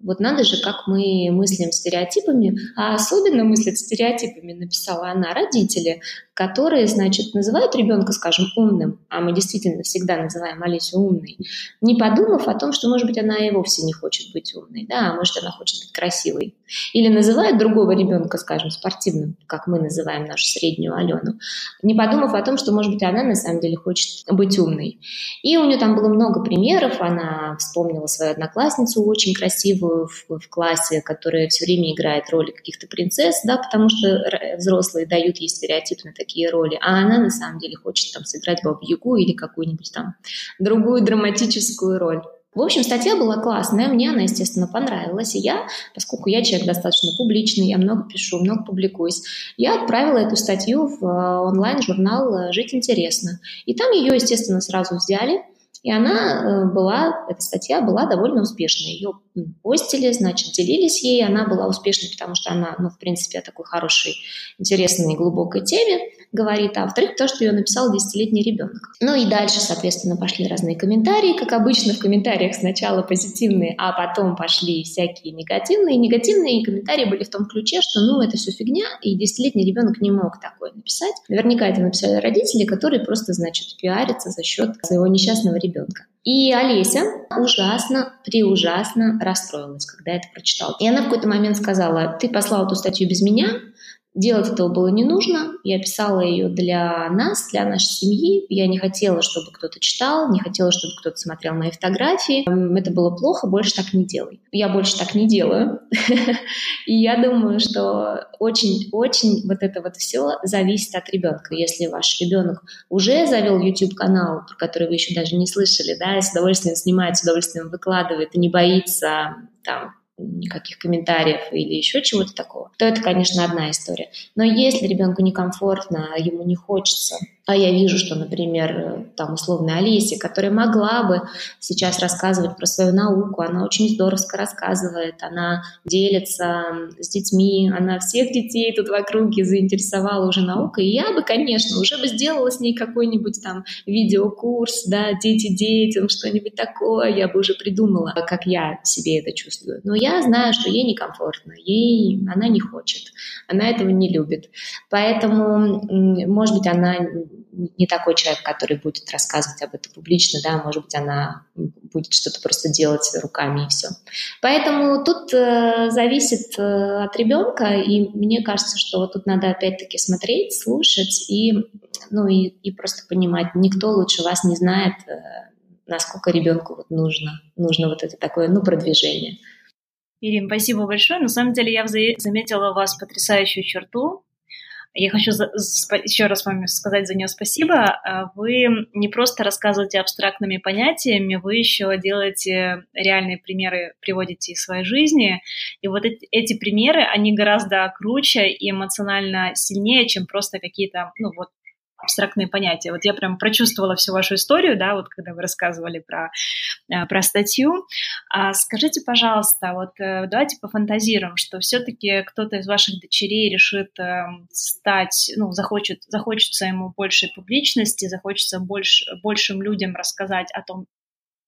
вот надо же, как мы мыслим стереотипами, а особенно мыслят стереотипами, написала она, родители, которые, значит, называют ребенка, скажем, умным, а мы действительно всегда называем Алисю умной, не подумав о том, что, может быть, она и вовсе не хочет быть умной, да, а может, она хочет быть красивой. Или называют другого ребенка, скажем, спортивным, как мы называем нашу среднюю Алену, не подумав о том, что, может быть, она на самом деле хочет быть умной. И у нее там было много примеров, она вспомнила свою одноклассницу очень красивую в, в классе, которая все время играет роли каких-то принцесс, да, потому что взрослые дают ей стереотипно такие роли, а она на самом деле хочет там сыграть Бабу-Ягу или какую-нибудь там другую драматическую роль. В общем, статья была классная, мне она, естественно, понравилась, и я, поскольку я человек достаточно публичный, я много пишу, много публикуюсь, я отправила эту статью в э, онлайн-журнал «Жить интересно». И там ее, естественно, сразу взяли – и она э, была, эта статья была довольно успешной. Ее постили, значит, делились ей. Она была успешной, потому что она, ну, в принципе, о такой хорошей, интересной глубокой теме говорит. А во-вторых, то, что ее написал десятилетний ребенок. Ну и дальше, соответственно, пошли разные комментарии. Как обычно, в комментариях сначала позитивные, а потом пошли всякие негативные. Негативные комментарии были в том ключе, что, ну, это все фигня, и десятилетний ребенок не мог такое написать. Наверняка это написали родители, которые просто, значит, пиарятся за счет своего несчастного ребенка ребенка. И Олеся ужасно, преужасно расстроилась, когда это прочитала. И она в какой-то момент сказала, ты послал эту статью без меня, Делать этого было не нужно. Я писала ее для нас, для нашей семьи. Я не хотела, чтобы кто-то читал, не хотела, чтобы кто-то смотрел мои фотографии. Это было плохо, больше так не делай. Я больше так не делаю. И я думаю, что очень-очень вот это вот все зависит от ребенка. Если ваш ребенок уже завел YouTube-канал, про который вы еще даже не слышали, да, и с удовольствием снимает, с удовольствием выкладывает и не боится там никаких комментариев или еще чего-то такого, то это, конечно, одна история. Но если ребенку некомфортно, ему не хочется а я вижу, что, например, там условная Алисия, которая могла бы сейчас рассказывать про свою науку, она очень здорово рассказывает, она делится с детьми, она всех детей тут в округе заинтересовала уже наукой, и я бы, конечно, уже бы сделала с ней какой-нибудь там видеокурс, да, дети детям, что-нибудь такое, я бы уже придумала, как я себе это чувствую. Но я знаю, что ей некомфортно, ей она не хочет, она этого не любит. Поэтому, может быть, она не такой человек, который будет рассказывать об этом публично, да, может быть, она будет что-то просто делать руками и все. Поэтому тут э, зависит э, от ребенка, и мне кажется, что вот тут надо опять-таки смотреть, слушать и, ну, и, и просто понимать, никто лучше вас не знает, э, насколько ребенку вот нужно, нужно вот это такое, ну, продвижение. Ирина, спасибо большое. На самом деле я заметила у вас потрясающую черту, Я хочу за, еще раз вам сказать за нее спасибо. А вы не просто рассказываете абстрактными понятиями, вы еще делаете реальные примеры, приводите из своей жизни. И вот эти, эти примеры, они гораздо круче и эмоционально сильнее, чем просто какие-то, ну вот, абстрактные понятия. Вот я прям прочувствовала всю вашу историю, да, вот когда вы рассказывали про, э, про статью. А скажите, пожалуйста, вот э, давайте пофантазируем, что все-таки кто-то из ваших дочерей решит э, стать, ну, захочет, захочется ему большей публичности, захочется больше, большим людям рассказать о том,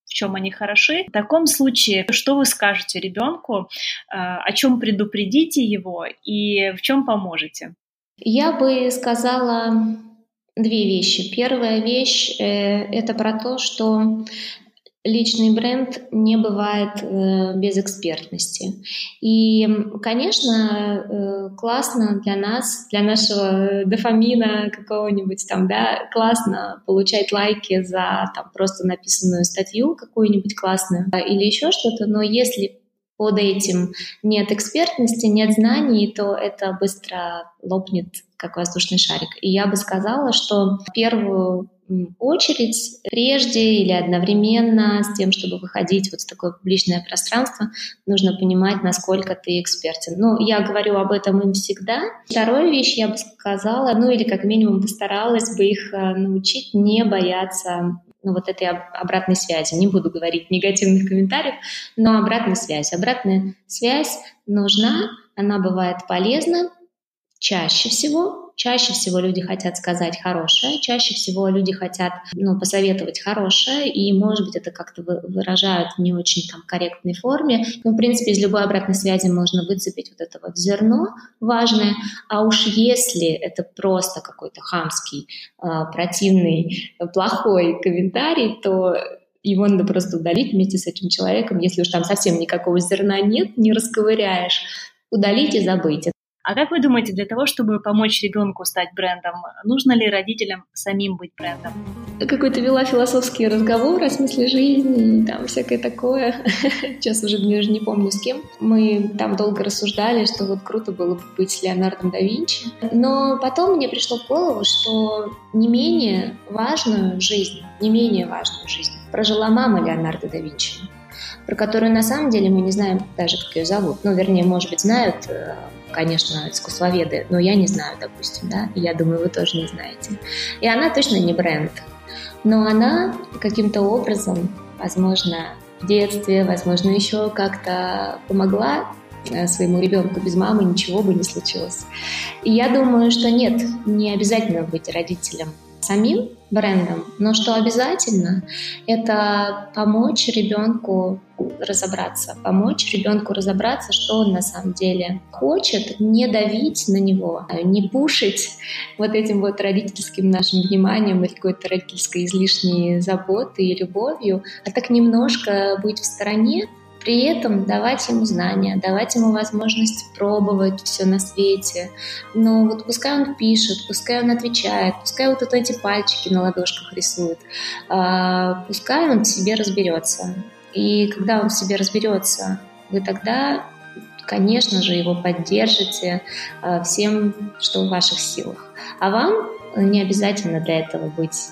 в чем они хороши. В таком случае, что вы скажете ребенку, о чем предупредите его и в чем поможете? Я бы сказала две вещи. Первая вещь э, это про то, что личный бренд не бывает э, без экспертности. И, конечно, э, классно для нас, для нашего дофамина какого-нибудь там, да, классно получать лайки за там просто написанную статью какую-нибудь классную или еще что-то, но если под этим нет экспертности, нет знаний, то это быстро лопнет, как воздушный шарик. И я бы сказала, что в первую очередь, прежде или одновременно с тем, чтобы выходить вот в такое публичное пространство, нужно понимать, насколько ты экспертен. Ну, я говорю об этом им всегда. Вторая вещь я бы сказала, ну или как минимум постаралась бы их э, научить не бояться ну, вот этой обратной связи. Не буду говорить негативных комментариев, но обратная связь. Обратная связь нужна, она бывает полезна чаще всего, Чаще всего люди хотят сказать хорошее, чаще всего люди хотят ну, посоветовать хорошее, и, может быть, это как-то выражают в не очень там, корректной форме. Но, в принципе, из любой обратной связи можно выцепить вот это вот зерно важное. А уж если это просто какой-то хамский, а, противный, плохой комментарий, то его надо просто удалить вместе с этим человеком, если уж там совсем никакого зерна нет, не расковыряешь, удалить и забыть. А как вы думаете, для того, чтобы помочь ребенку стать брендом, нужно ли родителям самим быть брендом? Какой-то вела философский разговор о смысле жизни, там всякое такое. Сейчас уже даже не помню с кем. Мы там долго рассуждали, что вот круто было бы быть Леонардом да Винчи. Но потом мне пришло в голову, что не менее важную жизнь, не менее важную жизнь прожила мама Леонардо да Винчи про которую на самом деле мы не знаем даже, как ее зовут. Ну, вернее, может быть, знают, э, конечно, искусствоведы, но я не знаю, допустим, да, и я думаю, вы тоже не знаете. И она точно не бренд, но она каким-то образом, возможно, в детстве, возможно, еще как-то помогла э, своему ребенку без мамы ничего бы не случилось. И я думаю, что нет, не обязательно быть родителем самим брендом, но что обязательно, это помочь ребенку разобраться, помочь ребенку разобраться, что он на самом деле хочет, не давить на него, не пушить вот этим вот родительским нашим вниманием или какой-то родительской излишней заботой и любовью, а так немножко быть в стороне, при этом давать ему знания, давать ему возможность пробовать все на свете. Но вот пускай он пишет, пускай он отвечает, пускай вот эти пальчики на ладошках рисует, а, пускай он в себе разберется. И когда он в себе разберется, вы тогда, конечно же, его поддержите а, всем, что в ваших силах. А вам не обязательно для этого быть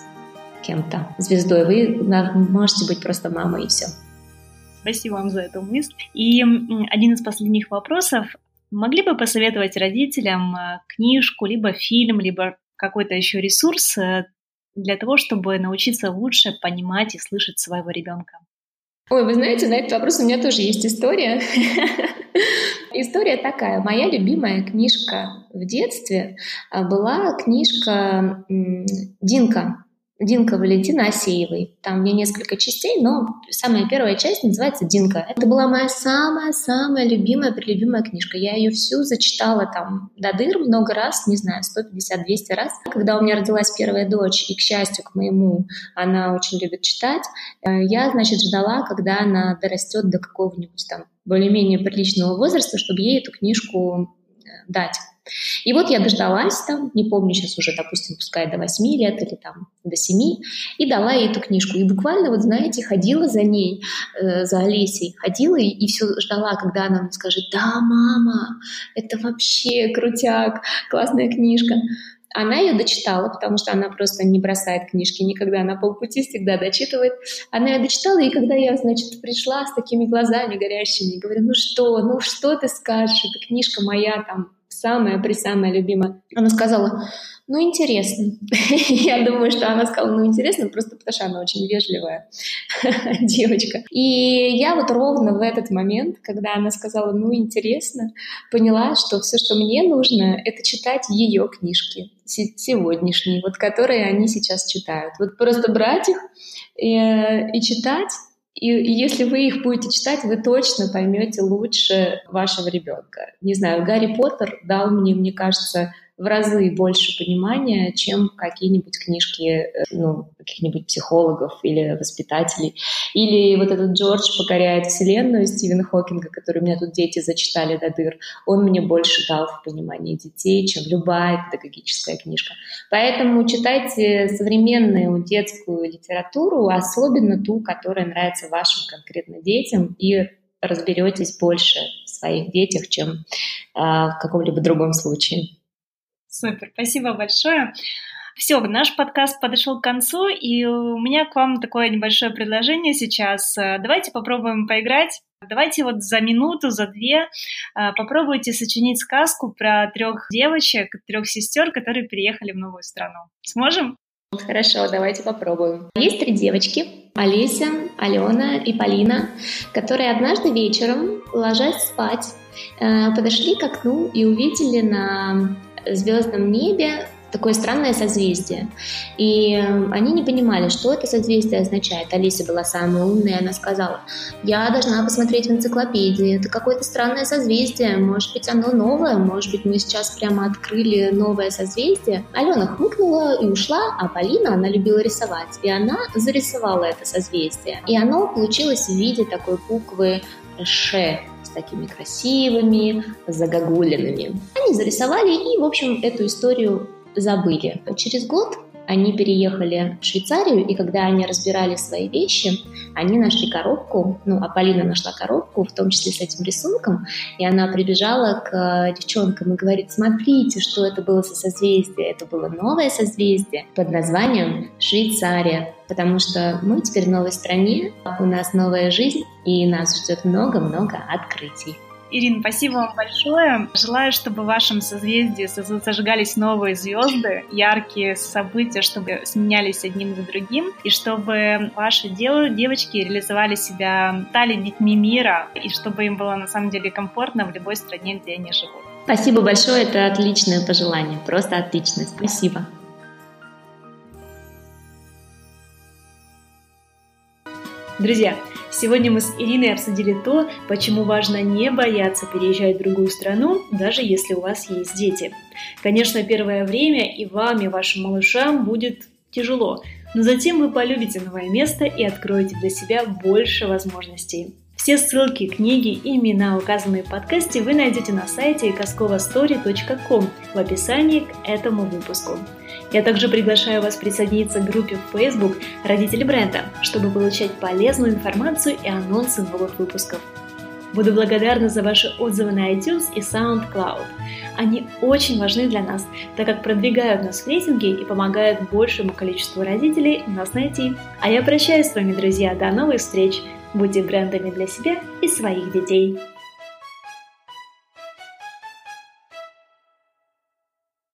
кем-то, звездой. Вы можете быть просто мамой и все. Спасибо вам за эту мысль. И один из последних вопросов. Могли бы посоветовать родителям э, книжку, либо фильм, либо какой-то еще ресурс э, для того, чтобы научиться лучше понимать и слышать своего ребенка? Ой, вы знаете, на этот вопрос у меня тоже есть история. История такая. Моя любимая книжка в детстве а, была книжка Динка Динка Валентина Асеевой. Там мне несколько частей, но самая первая часть называется «Динка». Это была моя самая-самая любимая, прелюбимая книжка. Я ее всю зачитала там до дыр много раз, не знаю, 150-200 раз. Когда у меня родилась первая дочь, и, к счастью, к моему, она очень любит читать, э, я, значит, ждала, когда она дорастет до какого-нибудь там более-менее приличного возраста, чтобы ей эту книжку э, дать. И вот я дождалась там, не помню сейчас уже, допустим, пускай до 8 лет или там до 7, и дала ей эту книжку. И буквально, вот знаете, ходила за ней, э, за Олесей, ходила и, и все ждала, когда она мне скажет, да, мама, это вообще крутяк, классная книжка. Она ее дочитала, потому что она просто не бросает книжки никогда на полпути, всегда дочитывает. Она ее дочитала, и когда я, значит, пришла с такими глазами горящими, говорю, ну что, ну что ты скажешь, эта книжка моя там самая-присамая любимая. Она сказала, ну, интересно. Я думаю, что она сказала, ну, интересно, просто потому что она очень вежливая девочка. И я вот ровно в этот момент, когда она сказала, ну, интересно, поняла, что все, что мне нужно, это читать ее книжки сегодняшние, вот которые они сейчас читают. Вот просто брать их и, э, и читать, и, если вы их будете читать, вы точно поймете лучше вашего ребенка. Не знаю, Гарри Поттер дал мне, мне кажется, в разы больше понимания, чем какие-нибудь книжки э, ну, каких-нибудь психологов или воспитателей. Или вот этот Джордж покоряет вселенную Стивена Хокинга, который у меня тут дети зачитали до дыр, он мне больше дал в понимании детей, чем любая педагогическая книжка. Поэтому читайте современную детскую литературу, особенно ту, которая нравится вашим конкретно детям, и разберетесь больше в своих детях, чем а, в каком-либо другом случае. Супер, спасибо большое. Все, наш подкаст подошел к концу, и у меня к вам такое небольшое предложение сейчас. Давайте попробуем поиграть. Давайте вот за минуту, за две а, попробуйте сочинить сказку про трех девочек, трех сестер, которые переехали в новую страну. Сможем? Хорошо, давайте попробуем. Есть три девочки, Олеся, Алена и Полина, которые однажды вечером, ложась спать, э, подошли к окну и увидели на звездном небе такое странное созвездие. И эм, они не понимали, что это созвездие означает. Алиса была самая умная, она сказала, я должна посмотреть в энциклопедии, это какое-то странное созвездие, может быть оно новое, может быть мы сейчас прямо открыли новое созвездие. Алена хмыкнула и ушла, а Полина, она любила рисовать, и она зарисовала это созвездие. И оно получилось в виде такой буквы Ш, такими красивыми, загогулинами. Они зарисовали и, в общем, эту историю забыли. Через год они переехали в Швейцарию, и когда они разбирали свои вещи, они нашли коробку, ну, а Полина нашла коробку, в том числе с этим рисунком, и она прибежала к девчонкам и говорит, смотрите, что это было за созвездие. Это было новое созвездие под названием Швейцария, потому что мы теперь в новой стране, у нас новая жизнь, и нас ждет много-много открытий. Ирина, спасибо вам большое. Желаю, чтобы в вашем созвездии зажигались новые звезды, яркие события, чтобы сменялись одним за другим, и чтобы ваши девочки реализовали себя, стали детьми мира, и чтобы им было на самом деле комфортно в любой стране, где они живут. Спасибо большое, это отличное пожелание, просто отличное. Спасибо. Друзья, сегодня мы с Ириной обсудили то, почему важно не бояться переезжать в другую страну, даже если у вас есть дети. Конечно, первое время и вам, и вашим малышам будет тяжело, но затем вы полюбите новое место и откроете для себя больше возможностей. Все ссылки, книги и имена, указанные в подкасте, вы найдете на сайте kaskovastory.com в описании к этому выпуску. Я также приглашаю вас присоединиться к группе в Facebook «Родители бренда», чтобы получать полезную информацию и анонсы новых выпусков. Буду благодарна за ваши отзывы на iTunes и SoundCloud. Они очень важны для нас, так как продвигают нас в рейтинге и помогают большему количеству родителей нас найти. А я прощаюсь с вами, друзья. До новых встреч! Будьте брендами для себя и своих детей.